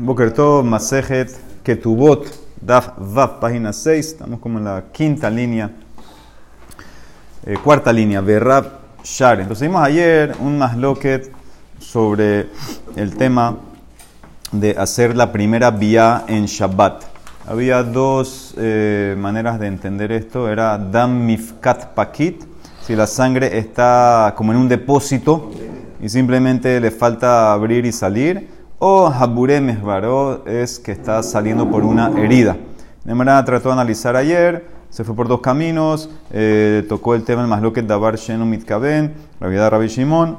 Bokerto, Masejet, Ketubot, Daf Vav, página 6. Estamos como en la quinta línea, eh, cuarta línea, Berrab Shar. Entonces vimos ayer un masloquet sobre el tema de hacer la primera vía en Shabbat. Había dos eh, maneras de entender esto. Era Dam Mifkat Pakit, si la sangre está como en un depósito y simplemente le falta abrir y salir o Habure Mehbaro es que está saliendo por una herida. De manera trató de analizar ayer, se fue por dos caminos, eh, tocó el tema del que Dabar Shenu Mitkaben, de Rabbi Shimon,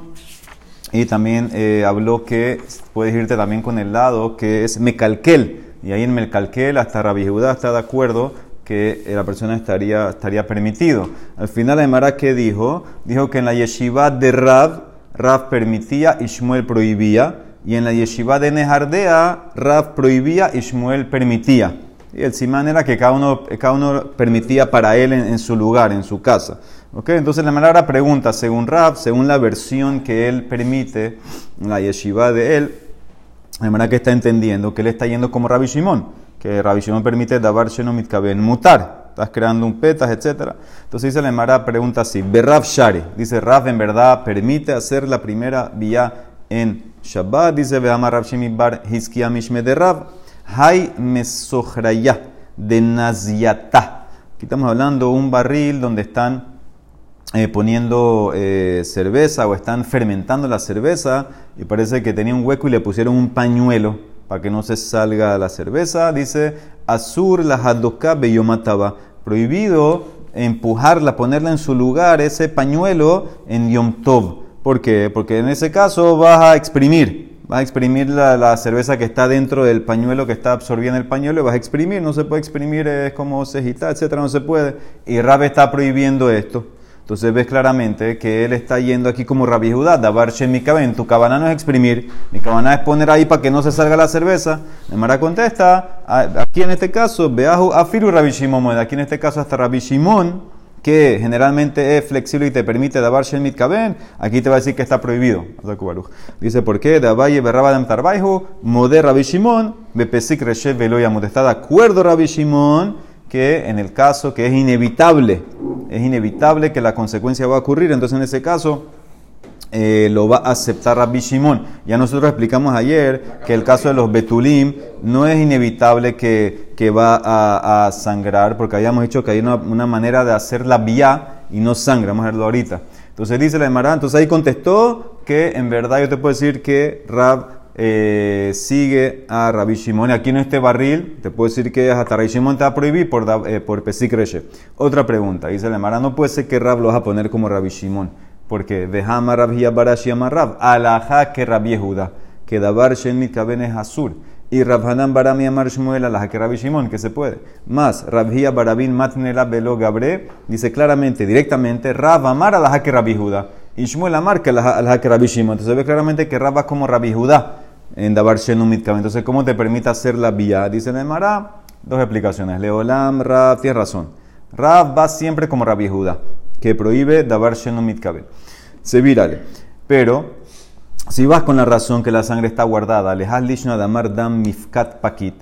y también eh, habló que puedes irte también con el lado que es Mekalkel, y ahí en Mekalkel hasta Rabbi Judá está de acuerdo que la persona estaría, estaría permitido. Al final, Emara, ¿qué dijo? Dijo que en la yeshiva de Rab, Rab permitía y Shmuel prohibía y en la yeshiva de Nejardea, Rav prohibía y Shmuel permitía. Y el simán era que cada uno, cada uno permitía para él en, su lugar, en su casa. ¿Okay? Entonces la manera pregunta, según Rav, según la versión que él permite, en la yeshiva de él, la manera que está entendiendo que él está yendo como Rabbi Shimon, que Rabbi Shimon permite davar sheno mitkaben mutar, estás creando un petas, etc. Entonces dice la Emara pregunta así, Berrav Shari, dice Rav en verdad permite hacer la primera vía en Shabbat dice Behamar Rav Bar Hiskia Mishme de Rav. Hay mesochraya de Naziata. Aquí estamos hablando de un barril donde están eh, poniendo eh, cerveza o están fermentando la cerveza y parece que tenía un hueco y le pusieron un pañuelo para que no se salga la cerveza. Dice Azur la Hadoka Beyomataba. Prohibido empujarla, ponerla en su lugar, ese pañuelo en Yom Tov. ¿Por qué? Porque en ese caso vas a exprimir, vas a exprimir la, cerveza que está dentro del pañuelo que está absorbiendo el pañuelo y vas a exprimir, no se puede exprimir, es como cejita, etcétera, no se puede. Y Rab está prohibiendo esto. Entonces ves claramente que él está yendo aquí como Rabbi Judá, Dabar mi cabana. Tu cabana no es exprimir, mi cabana es poner ahí para que no se salga la cerveza. Mara contesta, aquí en este caso, Beahu Afiru Rabbi Shimon, aquí en este caso hasta Rabbi Shimon que generalmente es flexible y te permite davar shen mitkaben, aquí te va a decir que está prohibido. Dice, ¿por qué? Davaye berraba dem tarbaihu, moder Rabbi Shimon, bepesik reshev. Está de acuerdo Rabbi Shimon que en el caso que es inevitable, es inevitable que la consecuencia va a ocurrir, entonces en ese caso eh, lo va a aceptar Rabbi Shimon. Ya nosotros explicamos ayer que el caso de los Betulim no es inevitable que, que va a, sangrar, porque habíamos dicho que hay una, manera de hacer la vía y no sangra. Vamos a verlo ahorita. Entonces dice la Emara, entonces ahí contestó que en verdad yo te puedo decir que Rab eh, sigue a Rabbi Shimon. Aquí en este barril, te puedo decir que hasta Rabbi Shimon te va a prohibir por, eh, por Pesik Otra pregunta, dice la Emara, no puede ser que Rab lo vas a poner como Rabbi Shimon. Porque Vehama Rabia Barashi Amarrab, Alaha que Rabbi Yehuda, que Dabar Shen Mitkaben es Azur. Y Rabhanan Barami Amar Shmuel Alaha que Rabbi Shimon, que se puede. Más, Rabhia Barabin Matnela Belo Gabre, dice claramente, directamente, Rab Amar Alaha que Rabbi Yehuda. Y Shmuel Amar que Alaha que Rabbi Shimon. Entonces ve claramente que Rab va como Rabbi Yehuda en Dabar Shen Mitkaben. Entonces, ¿cómo te permite hacer la vía? Dice Nemara, dos explicaciones. Leolam, Rab, tienes razón. Rab va siempre como Rabbi Yehuda que prohíbe davar sheno mitkaben. Se virale. Pero, si vas con la razón que la sangre está guardada, lehal lishna damar dam mifkat pakit,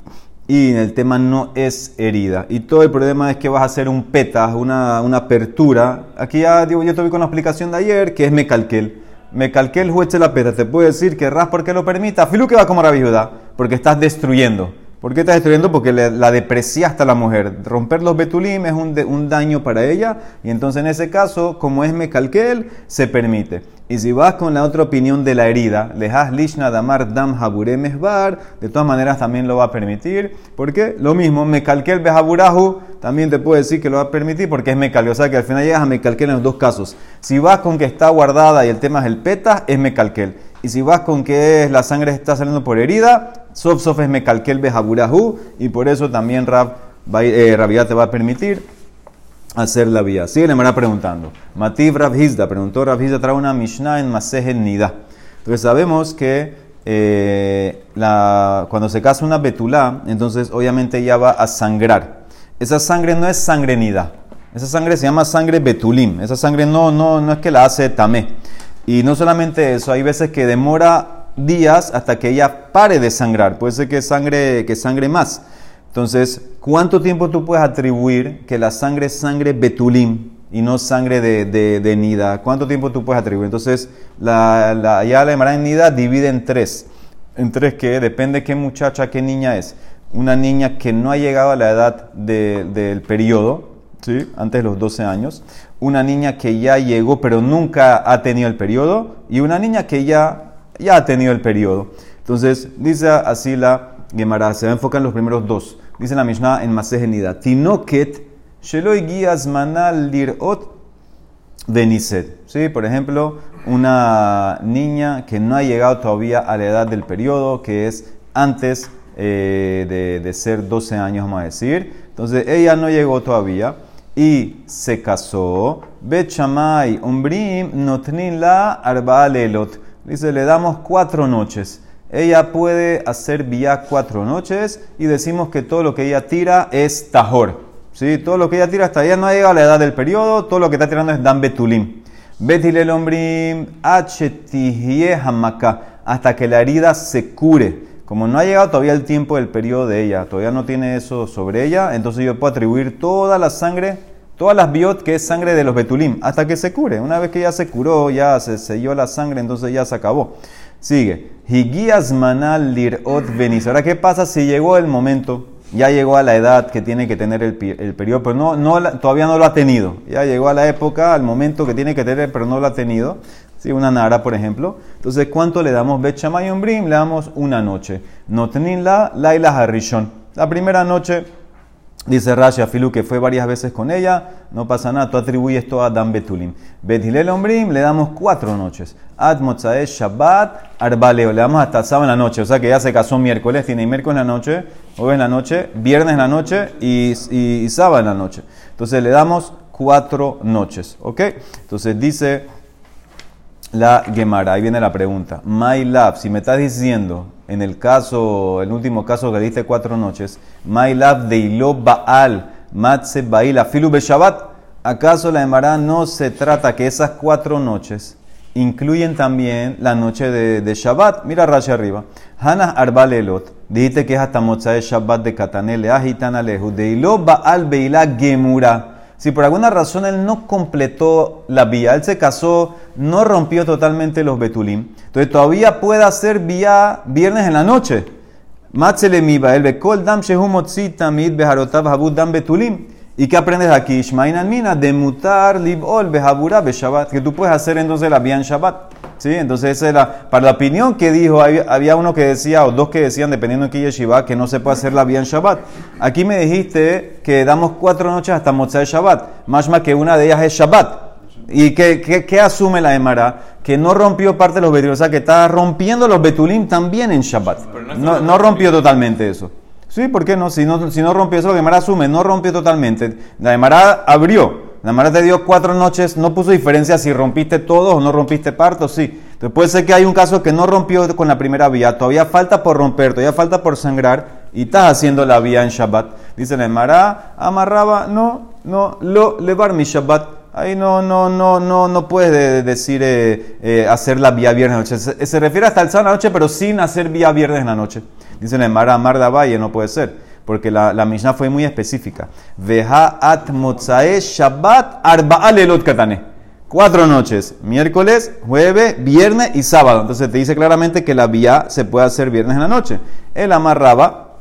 y el tema no es herida, y todo el problema es que vas a hacer un peta, una, una apertura, aquí ya digo, yo te vi con la explicación de ayer, que es mecalquel. Mecalquel jueche la peta, te puede decir que ras porque lo permita, filu que va como la viuda, porque estás destruyendo. ¿Por qué estás destruyendo? Porque la deprecia hasta la mujer. Romper los betulim es un, daño para ella y entonces en ese caso, como es mecalquel, se permite. Y si vas con la otra opinión de la herida, lejas lishna damar dam habure mesbar, de todas maneras también lo va a permitir. ¿Por qué? Lo mismo, mecalquel behaburahu, también te puede decir que lo va a permitir porque es mecalquel. O sea que al final llegas a mecalquel en los dos casos. Si vas con que está guardada y el tema es el peta, es mecalquel. Y si vas con que la sangre está saliendo por herida, sof sof es mekalkel behaburahu, y por eso también Rab, eh, te va a permitir hacer la vía. Sigue le van preguntando. Mativ Rab Hizda, preguntó Rab Hizda, trae una Mishnah en Masehen Nida. Entonces sabemos que eh, la, cuando se casa una betulá, entonces obviamente ella va a sangrar. Esa sangre no es sangre nida. Esa sangre se llama sangre betulim. Esa sangre no, no, no es que la hace tamé. Y no solamente eso, hay veces que demora días hasta que ella pare de sangrar. Puede ser que sangre, que sangre más. Entonces, ¿cuánto tiempo tú puedes atribuir que la sangre es sangre betulim y no sangre de, de, nida? ¿Cuánto tiempo tú puedes atribuir? Entonces, la, la, ya la en nida divide en tres. En tres que depende qué muchacha, qué niña es. Una niña que no ha llegado a la edad del periodo, ¿sí? antes de los 12 años. Una niña que ya llegó pero nunca ha tenido el periodo. Y una niña que ya, ya ha tenido el periodo. Entonces, dice así la Gemara, se va a enfocar en los primeros dos. Dice la Mishnah en Masej Nida. Tinoket, Sheloy Guías Manal Dirot Beniset. ¿Sí? Por ejemplo, una niña que no ha llegado todavía a la edad del periodo, que es antes eh, de, de, ser 12 años, vamos a decir. Entonces, ella no llegó todavía y se casó. Bet Shamay Umbrim Notnin la Arba Dice, le damos cuatro noches ella puede hacer vía cuatro noches y decimos que todo lo que ella tira es tajor. ¿sí? Todo lo que ella tira hasta ella no ha llegado a la edad del periodo, todo lo que está tirando es dan betulim. Betil ombrim hamaka, hasta que la herida se cure. Como no ha llegado todavía el tiempo del periodo de ella, todavía no tiene eso sobre ella, entonces yo puedo atribuir toda la sangre, todas las biot que es sangre de los betulim, hasta que se cure. Una vez que ya se curó, ya se selló la sangre, entonces ya se acabó. Sigue. Higuías manal lirot venis. Ahora, ¿qué pasa si llegó el momento? Ya llegó a la edad que tiene que tener el, periodo, pero no, todavía no lo ha tenido. Ya llegó a la época, al momento que tiene que tener, pero no lo ha tenido. ¿Sí? Una nara, por ejemplo. Entonces, ¿cuánto le damos? Bet Brim, le damos una noche. No la Laila Harishon. La primera noche Dice Rashi Filu que fue varias veces con ella, no pasa nada, tú atribuyes todo a Dan Betulim. Betilel Ombrim le damos cuatro noches. Ad Shabbat Arbaleo, le damos hasta sábado en la noche, o sea que ya se casó miércoles, tiene miércoles en la noche, jueves en la noche, viernes en la noche y, y, sábado en la noche. Entonces le damos cuatro noches, ¿ok? Entonces dice la Gemara, ahí viene la pregunta. My love, si me estás diciendo en el caso, el último caso que diste cuatro noches, Mailav de Ilo Baal, Matze Baila, Filu Shabbat, ¿acaso la Emara no se trata que esas cuatro noches incluyen también la noche de, de Shabbat? Mira Rashi arriba. Hana Arbalelot, dijiste que es hasta Mocha de Shabbat de Katanele, Ajitan Aleju, de Ilo Baal Beila Gemura. Si por alguna razón él no completó la vía, él se casó, no rompió totalmente los betulim, entonces todavía puede hacer vía viernes en la noche. el bekol dam tamid beharotav dam betulim. ¿Y qué aprendes aquí? Ishmainan mina de mutar libol behabura beshabat. Que tú puedes hacer entonces la vía en Shabbat. ¿Sí? Entonces, esa era, para la opinión que dijo, había, uno que decía, o dos que decían, dependiendo de qué yeshiva, que no se puede hacer la vía en Shabbat. Aquí me dijiste que damos cuatro noches hasta Motzai Shabbat. Más más que una de ellas es Shabbat. ¿Y qué, qué, asume la Emara? Que no rompió parte de los betulim, o sea, que está rompiendo los betulim también en Shabbat. No, no rompió totalmente eso. Sí, ¿por qué no? Si no, si no rompió eso, la Gemara asume, no rompió totalmente. La Gemara abrió. La Mara te dio cuatro noches, no puso diferencia si rompiste todo o no rompiste parto, sí. Entonces puede ser que hay un caso que no rompió con la primera vía, todavía falta por romper, todavía falta por sangrar y estás haciendo la vía en Shabbat. Dice la Mara, amarraba, no, no, lo levar mi Shabbat. Ahí no, no, no, no, no puedes decir eh, eh, hacer la vía viernes noche. Se, refiere hasta el sábado la noche, pero sin hacer vía viernes en la noche. Dice la Mara, amar valle, no puede ser porque la, la Mishnah fue muy específica. Veja at motzae shabbat arba'a lelot katane. Cuatro noches, miércoles, jueves, viernes y sábado. Entonces te dice claramente que la vía se puede hacer viernes en la noche. Él amarraba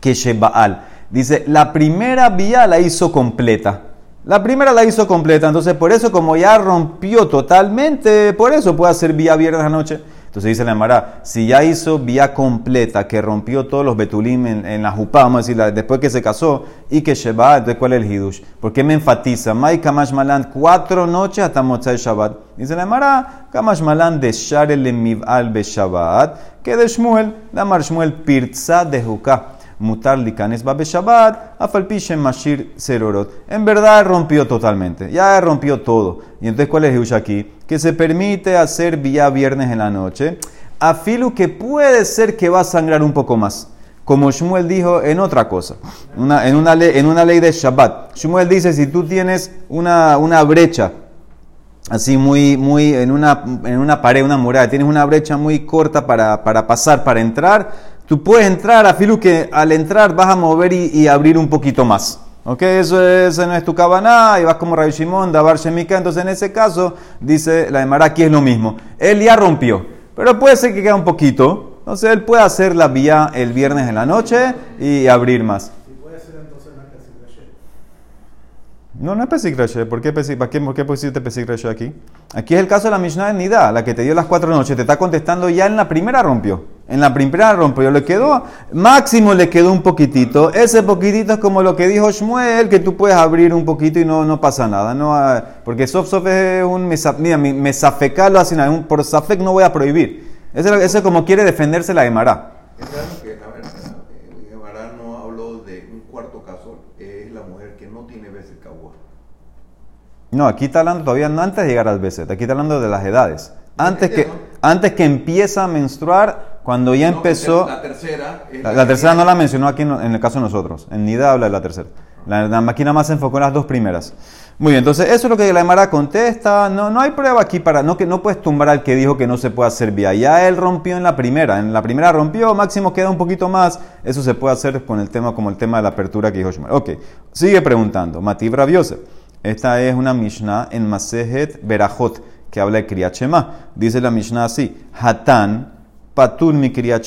que Shebaal. Dice, la primera vía la hizo completa. La primera la hizo completa. Entonces, por eso, como ya rompió totalmente, por eso puede hacer vía viernes en la noche. Entonces dice la Emara, si ya hizo vía completa, que rompió todos los betulim en, la jupá, vamos a decir, después que se casó, y que Sheba, entonces ¿cuál es el hidush? ¿Por qué me enfatiza? Mai Kamash Malan, cuatro noches hasta Motzai Shabbat. Dice la Emara, Kamash Malan de Sharel Miv'al Be Shabbat, que de Shmuel, la Mar Shmuel Pirza de Juká mutar likanes babe Shabbat, afalpishem mashir serorot. En verdad rompió totalmente, ya rompió todo. Y entonces, ¿cuál es el aquí? Que se permite hacer vía viernes en la noche, afilu que puede ser que va a sangrar un poco más. Como Shmuel dijo en otra cosa, en, una ley, de Shabbat. Shmuel dice, si tú tienes una, brecha así muy, muy, en una, pared, una muralla, tienes una brecha muy corta para pasar, para entrar, tú puedes entrar a Filu que al entrar vas a mover y, y abrir un poquito más. ¿Ok? Eso, es, no es tu cabana y vas como Rabbi Shimon, Dabar Shemika. Entonces, en ese caso, dice la de aquí es lo mismo. Él ya rompió, pero puede ser que quede un poquito. Entonces, él puede hacer la vía el viernes en la noche y abrir más. No, no es Pesik ¿Por qué, pesik, ¿Para qué, por qué pusiste Pesik aquí? Aquí es el caso de la Mishnah de Nida, la que te dio las cuatro noches. Te está contestando ya en la primera rompió. En la primera rompió. Le quedó, máximo le quedó un poquitito. Ese poquitito es como lo que dijo Shmuel, que tú puedes abrir un poquito y no, no pasa nada. No, porque Sof Sof es un mira, mesafecalo así, por Safek no voy a prohibir. Eso, es como quiere defenderse la Emara. No, aquí está hablando todavía no antes de llegar al veces, aquí está hablando de las edades. Antes que, antes que empieza a menstruar, cuando ya empezó... La tercera... La, tercera no la mencionó aquí en, el caso de nosotros. En Nida habla de la tercera. La, máquina más se enfocó en las dos primeras. Muy bien, entonces eso es lo que la Emara contesta. No, no hay prueba aquí para. No, que no puedes tumbar al que dijo que no se puede hacer vía. Ya él rompió en la primera. En la primera rompió, máximo queda un poquito más. Eso se puede hacer con el tema, como el tema de la apertura que dijo Shmuel. Ok, sigue preguntando. Matib Rabiose. Esta es una Mishnah en Masejet Berajot que habla de Kriyat Dice la Mishnah así: Hatan patur mi Kriyat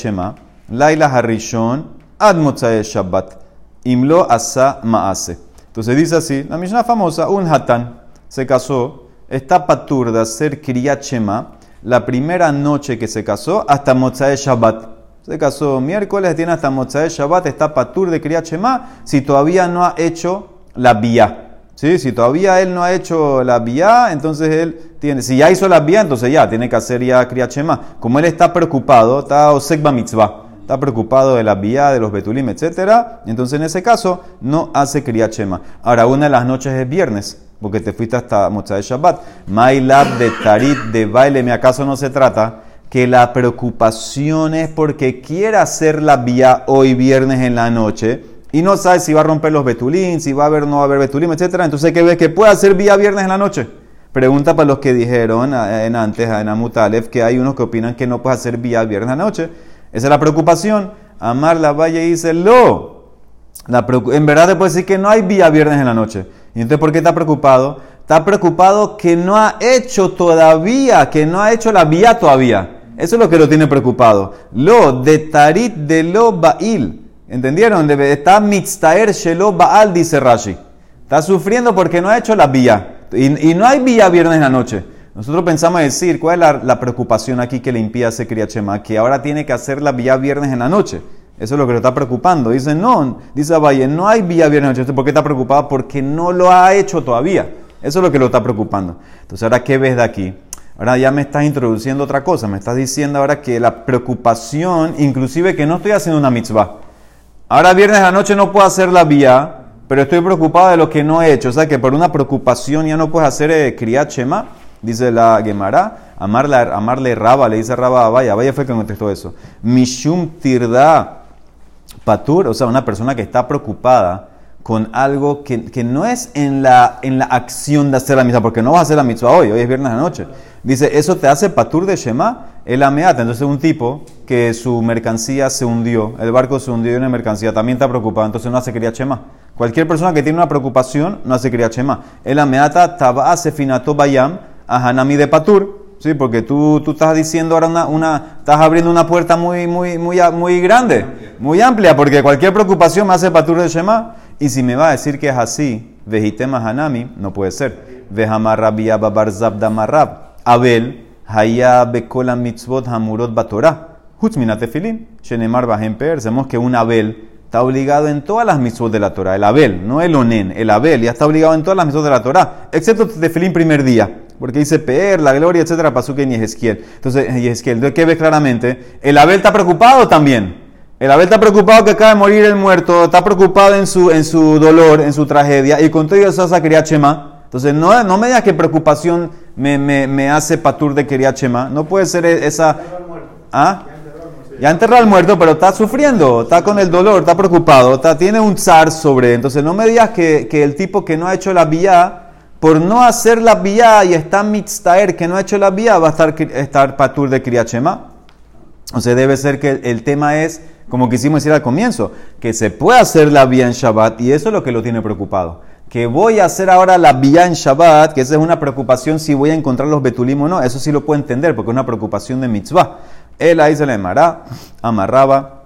Laila Harishon ad Shabbat imlo asa maase. Entonces dice así: la Mishnah famosa, un Hatan se casó, está patur de hacer Kriyat la primera noche que se casó hasta Motzae Shabbat. Se casó miércoles, tiene hasta Motzae Shabbat, está patur de Kriyat si todavía no ha hecho la vía. ¿Sí? Si todavía él no ha hecho la vía, entonces él tiene, si ya hizo la vía, entonces ya tiene que hacer ya kriachema. Como él está preocupado, está osekba mitzvah, está preocupado de la vía, de los betulim, etc. Entonces en ese caso no hace kriachema. Ahora, una de las noches es viernes, porque te fuiste hasta de Shabbat. Mailab de tarit de baile, ¿me acaso no se trata? que la preocupación es porque quiere hacer la vía hoy viernes en la noche y no sabe si va a romper los betulín, si va a haber no va a haber betulín, etc. Entonces, ¿qué ve? Que puede hacer vía viernes en la noche. Pregunta para los que dijeron en antes, en Amutalef, que hay unos que opinan que no puede hacer vía viernes en la noche. Esa es la preocupación. Amar la valle dice, lo. En verdad te puede decir que no hay vía viernes en la noche. ¿Y entonces por qué está preocupado? Está preocupado que no ha hecho todavía, que no ha hecho la vía todavía. Eso es lo que lo tiene preocupado. Lo de tarit de lo bail. ¿Entendieron? Está mitztaer shelo baal, dice Rashi. Está sufriendo porque no ha hecho la vía. Y, no hay vía viernes en la noche. Nosotros pensamos decir, ¿cuál es la, preocupación aquí que le impide hacer Kriachema? Que ahora tiene que hacer la vía viernes en la noche. Eso es lo que lo está preocupando. Dice, no, dice Valle, no hay vía viernes noche. ¿Por qué está preocupado? Porque no lo ha hecho todavía. Eso es lo que lo está preocupando. Entonces, ahora, ¿qué ves de aquí? Ahora ya me estás introduciendo otra cosa. Me estás diciendo ahora que la preocupación, inclusive que no estoy haciendo una mitzvah. Ahora viernes a la noche no puedo hacer la vía, pero estoy preocupado de lo que no he hecho. O sea que por una preocupación ya no puedes hacer eh, Shema, dice la Gemara. Amarle, amarle Raba, le dice Raba a Vaya. Vaya fue que contestó eso. Mishum tirda patur, o sea, una persona que está preocupada con algo que, que, no es en la, en la acción de hacer la misa, porque no vas a hacer la mitzvah hoy, hoy es viernes a la noche. Dice, eso te hace patur de Shema, el ameata. Entonces un tipo que su mercancía se hundió, el barco se hundió en la mercancía, también está preocupado, entonces no hace quería Shema. Cualquier persona que tiene una preocupación no hace quería Shema. El ameata taba finato bayam a hanami de patur. Sí, porque tú, tú estás diciendo ahora una, una, estás abriendo una puerta muy, muy, muy, muy grande, muy amplia, porque cualquier preocupación me hace patur de Shema. Y si me va a decir que es así, vejitema hanami, no puede ser. Vejamarrabia babar zabda marrab. Abel, haya bekola mitzvot hamurot batorah. Hutzminat tefilin. Shenemar bajem per. Sabemos que un Abel está obligado en todas las mitzvot de la Torah. El Abel, no el Onen. El Abel ya está obligado en todas las mitzvot de la Torah, excepto tefilin primer día. Porque dice Peer, la gloria, etcétera, Pasuque y Ezequiel. Entonces, Ezequiel, entonces, ¿qué ves claramente? El Abel está preocupado también. El Abel está preocupado que acaba de morir el muerto, está preocupado en su, en su dolor, en su tragedia, y con todo eso esa quería Chema. Entonces, no, no me digas que preocupación me, hace patur de quería Chema. No puede ser e, esa. ¿Ah? Ya enterró al muerto, pero está sufriendo, está con el dolor, está preocupado, está, tiene un zar sobre. Entonces, no me digas que, que el tipo que no ha hecho la vía por no hacer la vía y está mitztaer que no ha hecho la vía, va a estar, estar patur de kriachema. O sea, debe ser que el, tema es, como quisimos decir al comienzo, que se puede hacer la vía en Shabbat y eso es lo que lo tiene preocupado. Que voy a hacer ahora la en Shabbat, que esa es una preocupación si voy a encontrar los betulim o no, eso sí lo puedo entender porque es una preocupación de mitzvah. Él ahí se le amarraba.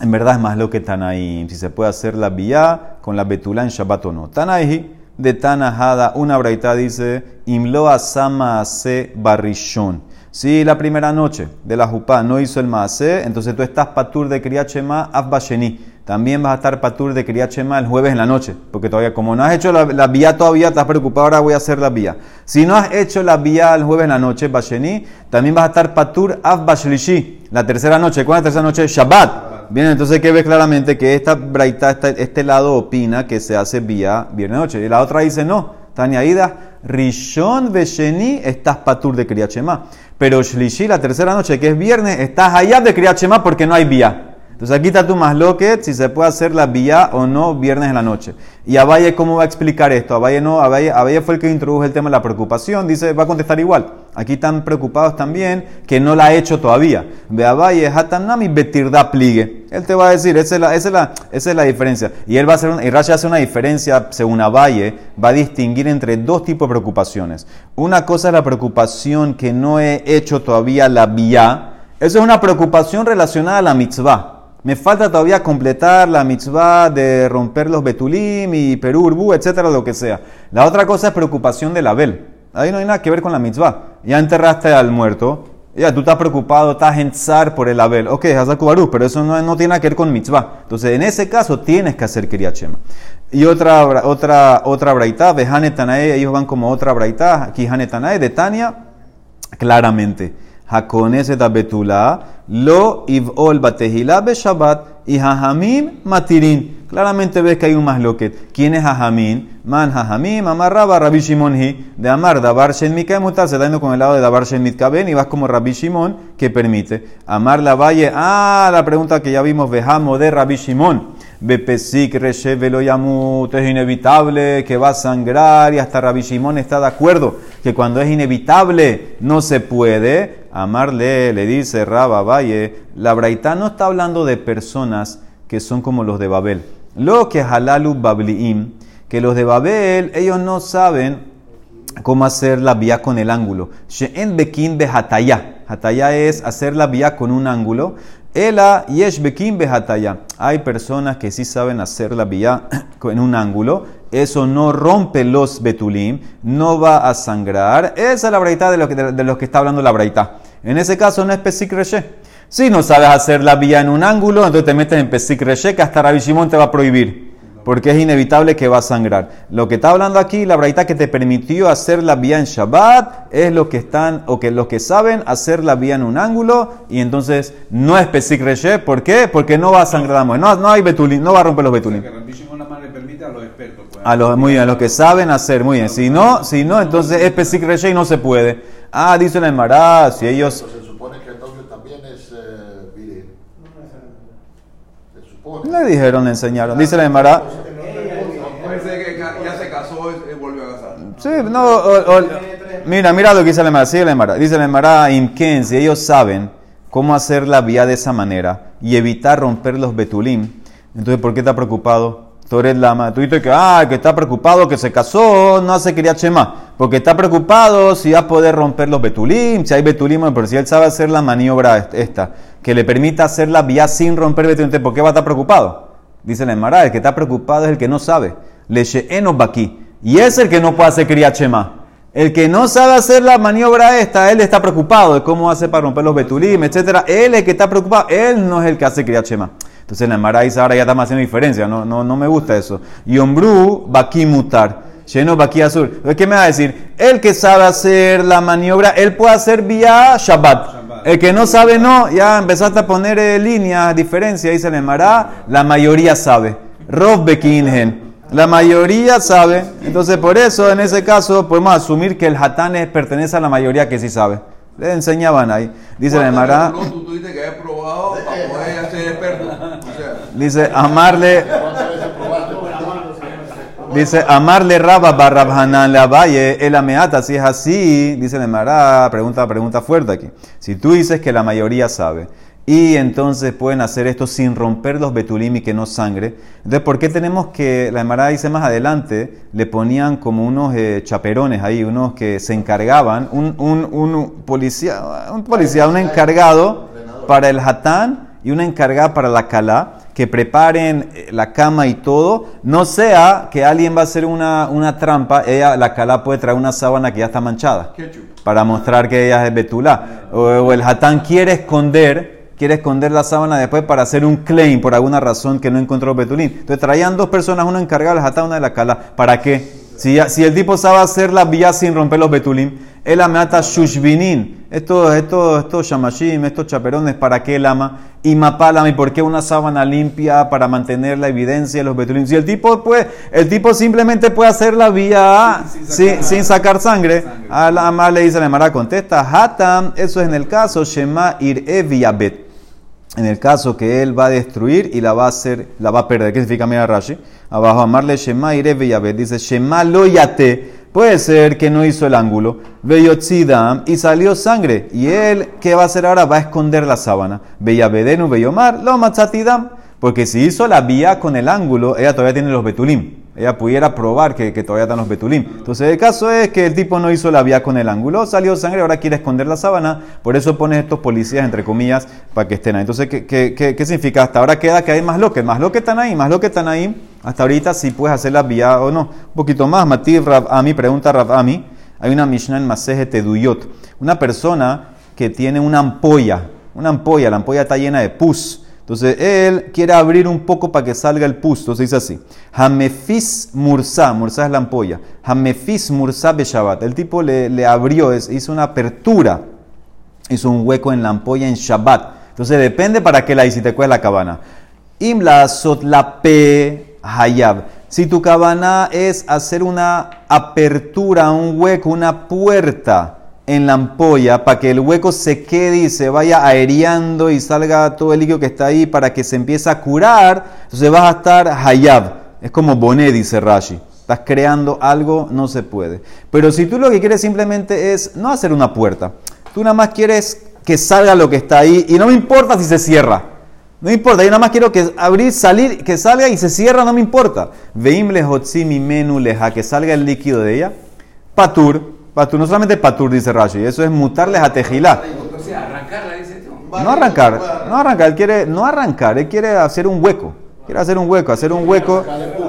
En verdad es más lo que Tanaim, si se puede hacer la vía con la betulá en Shabbat o no. Tanaim de Tanahada, una braita dice, Imloa Sama se barrishon. Si la primera noche de la Jupá no hizo el Maase, entonces tú estás patur de Kriachema Afbasheni. También vas a estar patur de Kriachema el jueves en la noche, porque todavía, como no has hecho la, vía todavía, estás preocupado, ahora voy a hacer la vía. Si no has hecho la vía el jueves en la noche, Basheni, también vas a estar patur Afbashlishi, la tercera noche. ¿Cuál es la tercera noche? Shabbat. Bien, entonces que ve claramente que esta braita, este lado opina que se hace vía viernes noche. Y la otra dice no. Tania Ida, Rishon Vesheni, estás patur de Kriachema. Pero Shlishi, la tercera noche, que es viernes, estás allá de Kriachema porque no hay vía. Entonces aquí está tu más loquet, si se puede hacer la vía o no viernes en la noche. Y Abaye, ¿cómo va a explicar esto? Abaye no, Abaye, fue el que introdujo el tema de la preocupación, dice, va a contestar igual. Aquí están preocupados también que no la ha hecho todavía. Ve Abaye, Hatanami Betirda pligue. Él te va a decir, esa es la, esa es la, esa es la diferencia. Y él va a hacer, y Rashi hace una diferencia, según Abaye, va a distinguir entre dos tipos de preocupaciones. Una cosa es la preocupación que no he hecho todavía la vía. Eso es una preocupación relacionada a la mitzvah. Me falta todavía completar la mitzvah de romper los betulim y perurbu, etcétera, lo que sea. La otra cosa es preocupación del Abel. Ahí no hay nada que ver con la mitzvah. Ya enterraste al muerto, ya tú estás preocupado, estás en zar por el Abel. Ok, Hazakubaru, pero eso no, no, tiene nada que ver con mitzvah. Entonces, en ese caso tienes que hacer Kiriachema. Y otra, otra, otra braita, Behane Tanae, ellos van como otra braita, aquí de Tania, claramente. Hakoneset betula lo ivol batehila be Shabbat y matirin. Claramente ves que hay un masloquet. ¿Quién es hajamim? Man hajamim, amarraba Rabbi Shimon hi, de amar dabar shen mutar, se yendo con el lado de dabar shen y vas como Rabbi Shimon que permite. Amar la valle, ah, la pregunta que ya vimos, vejamo de Rabbi Shimon. Bepesik Reshevelo Yamut, es inevitable que va a sangrar y hasta Rabbi Shimon está de acuerdo que cuando es inevitable no se puede. Amarle, le dice Rabba Valle, la Braita no está hablando de personas que son como los de Babel. Lo que halalu babliim, que los de Babel, ellos no saben cómo hacer la vía con el ángulo. She'en bekin behataya. Hataya es hacer la vía con un ángulo. Ela yesh bekim behataya. Hay personas que sí saben hacer la vía en un ángulo. Eso no rompe los betulim, no va a sangrar. Esa es la braita de los que, de, que está hablando la braita. En ese caso no es pesik reshe. Si no sabes hacer la vía en un ángulo, entonces te metes en pesik reshe que hasta Rabbi Shimon te va a prohibir porque es inevitable que va a sangrar. Lo que está hablando aquí, la braita que te permitió hacer la vía en Shabbat, es lo que están, o que los que saben hacer la vía en un ángulo, y entonces no es Pesik. ¿Por qué? Porque no va a sangrar No, no hay betulín, no va a romper los betulín. A los muy bien, a los que saben hacer, muy bien. Si no, si no, entonces es Pesik y no se puede. Ah, dice el Mará, si ellos... Se supone que entonces también es eh, le dijeron, le enseñaron. Dice la Emara. Ya se casó y volvió a casar. Sí, no, mira, mira lo que dice la Emara. Sigue la Emara. Dice la Emara, Imken, si ellos saben cómo hacer la vía de esa manera y evitar romper los betulim, entonces ¿por qué está preocupado? Lama. Tú dices que, ah, que está preocupado, que se casó, no hace quería chema. Porque está preocupado si va a poder romper los betulim, si hay betulim, pero si él sabe hacer la maniobra esta que le permita hacer la vía sin romper el ¿por qué va a estar preocupado? Dice la Emara, el que está preocupado es el que no sabe. Leche aquí. Y es el que no puede hacer criachema. El que no sabe hacer la maniobra esta, él está preocupado de cómo hace para romper los betulim, etc. Él es el que está preocupado, él no es el que hace criachema. Entonces la Emara dice, ahora ya estamos haciendo diferencia, no, no, no me gusta eso. Yombru, baki mutar. Lleno baki azul. ¿Qué me va a decir? El que sabe hacer la maniobra, él puede hacer vía Shabbat. El que no sabe, no. Ya empezaste a poner eh, líneas, diferencia, dice el Emara. La mayoría sabe. Rob Bekinhen. La mayoría sabe. Entonces, por eso, en ese caso, podemos asumir que el Hatán pertenece a la mayoría que sí sabe. Le enseñaban ahí. Dice el Emara. Dice, amarle. Dice, amarle raba barra Hanan le abaye, el ameata, si es así, dice la Mara, pregunta, pregunta fuerte aquí. Si tú dices que la mayoría sabe, y entonces pueden hacer esto sin romper los betulim y que no sangre, entonces ¿por qué tenemos que, la Mara dice más adelante, le ponían como unos eh, chaperones ahí, unos que se encargaban, un, un, un policía, un policía, un encargado para el hatán y una encargada para la calá, que preparen eh, la cama y todo, no sea que alguien va a hacer una, una trampa, ella, la calá puede traer una sábana que ya está manchada, para mostrar que ella es betulá, o, o el hatán quiere esconder, quiere esconder la sábana después para hacer un claim por alguna razón que no encontró betulín. Entonces traían dos personas, una encargada del hatán, una de la calá, ¿para qué? Si, el tipo sabe hacer la vía sin romper los betulim, él amata shushvinin. Estos, estos, estos shamashim, estos chaperones, ¿para qué él ama? Y mapálame, ¿por qué una sábana limpia para mantener la evidencia de los betulim? Si el tipo puede, el tipo simplemente puede hacer la vía sin, sin sacar sangre. A la ama le dice la Mara, contesta, hatam, eso es en el caso, shema ir eviabet en el caso que él va a destruir y la va a hacer, la va a perder. ¿Qué significa mira Rashi? Abajo, amarle Shema Ireve. Dice Shema lo yate. Puede ser que no hizo el ángulo. Veyotzidam y salió sangre. Y él, ¿qué va a hacer ahora? Va a esconder la sábana. Beyabedenu Beyomar, lo matzatidam. Porque si hizo la vía con el ángulo, ella todavía tiene los betulim. Ella pudiera probar que, que todavía están los betulim. Entonces el caso es que el tipo no hizo la vía con el ángulo, salió sangre, ahora quiere esconder la sábana. Por eso pones estos policías, entre comillas, para que estén ahí. Entonces, ¿qué, qué, qué- significa? Hasta ahora queda que hay más lo que, más lo que están ahí, más lo que están ahí. Hasta ahorita sí puedes hacer la vía o no. Un poquito más. Mativ Rav Ami, pregunta Rav Ami. Hay una Mishnah en Maseje Teduyot. Una persona que tiene una ampolla, una ampolla, la ampolla está llena de pus. Entonces él quiere abrir un poco para que salga el pus. Entonces dice así: Hamefis Mursa, Mursa es la ampolla. Hamefis Mursa Beshabat. El tipo le, le abrió, es- hizo una apertura, hizo un hueco en la ampolla en Shabbat. Entonces depende para qué la hiciste, cuál es la cabana. Imla sotlape hayab. Si tu cabana es hacer una apertura, un hueco, una puerta en la ampolla para que el hueco se quede y se vaya aereando y salga todo el líquido que está ahí para que se empiece a curar, entonces vas a estar hayab. Es como boné, dice Rashi. Estás creando algo, no se puede. Pero si tú lo que quieres simplemente es no hacer una puerta, tú nada más quieres que salga lo que está ahí y no me importa si se cierra. No importa, yo nada más quiero que abrir, salir, que salga y se cierra, no me importa. Veim lehotzi mi menu leja, que salga el líquido de ella. Patur, patur, no solamente patur, dice Rashi, eso es mutarles a tejilá. O sea, arrancarla, dice tú. No arrancar, no arrancar, él quiere, no arrancar, él quiere hacer un hueco. Quiere hacer un hueco, hacer un hueco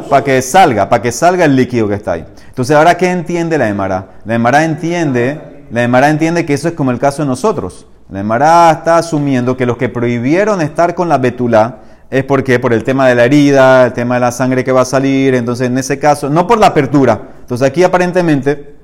para que salga, para que salga el líquido que está ahí. Entonces, ahora, ¿qué entiende la Emara? La Emara entiende, la Emara entiende que eso es como el caso de nosotros. La Emara está asumiendo que los que prohibieron estar con la betulá es porque por el tema de la herida, el tema de la sangre que va a salir, entonces en ese caso, no por la apertura. Entonces aquí aparentemente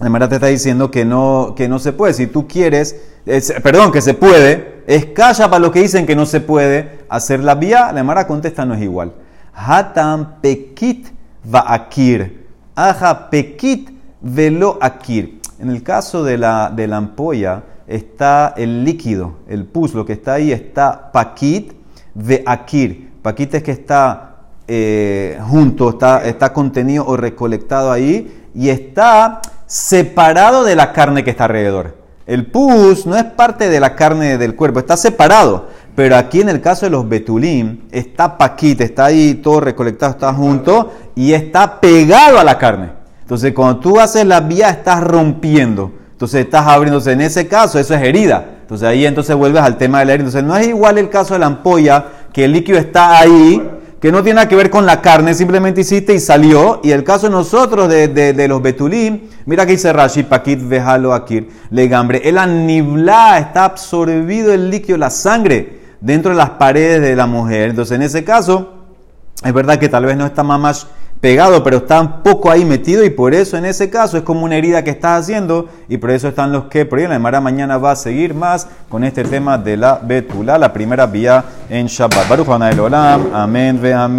la Emara te está diciendo que no, que no se puede. Si tú quieres, es- perdón, que se puede, es calla para los que dicen que no se puede hacer la vía. La Emara contesta no es igual. Hatam pekit va akir. Aja pekit velo akir. En el caso de la, de la ampolla está el líquido, el pus, lo que está ahí está pakit ve akir. Pakit es que está eh, junto, está, está contenido o recolectado ahí y está separado de la carne que está alrededor. El pus no es parte de la carne del cuerpo, está separado. Pero aquí en el caso de los betulim, está paquita, está ahí todo recolectado, está junto y está pegado a la carne. Entonces, cuando tú haces la vía, estás rompiendo. Entonces, estás abriéndose. En ese caso, eso es herida. Entonces, ahí entonces vuelves al tema de la herida. Entonces, no es igual el caso de la ampolla, que el líquido está ahí, que no tiene nada que ver con la carne, simplemente hiciste y salió. Y el caso de nosotros, de, de- los betulim, mira que dice Rashi, Pakit Vejalo Akir, Legambre. El aniblá está absorbido el líquido, la sangre, dentro de las paredes de la mujer. Entonces, en ese caso, es verdad que tal vez no está más pegado, pero está un poco ahí metido y por eso en ese caso es como una herida que estás haciendo y por eso están los que ahí la Emara mañana va a seguir más con este tema de la betula, la primera vía en Shabbat. Baruch Olam, amén ve amén.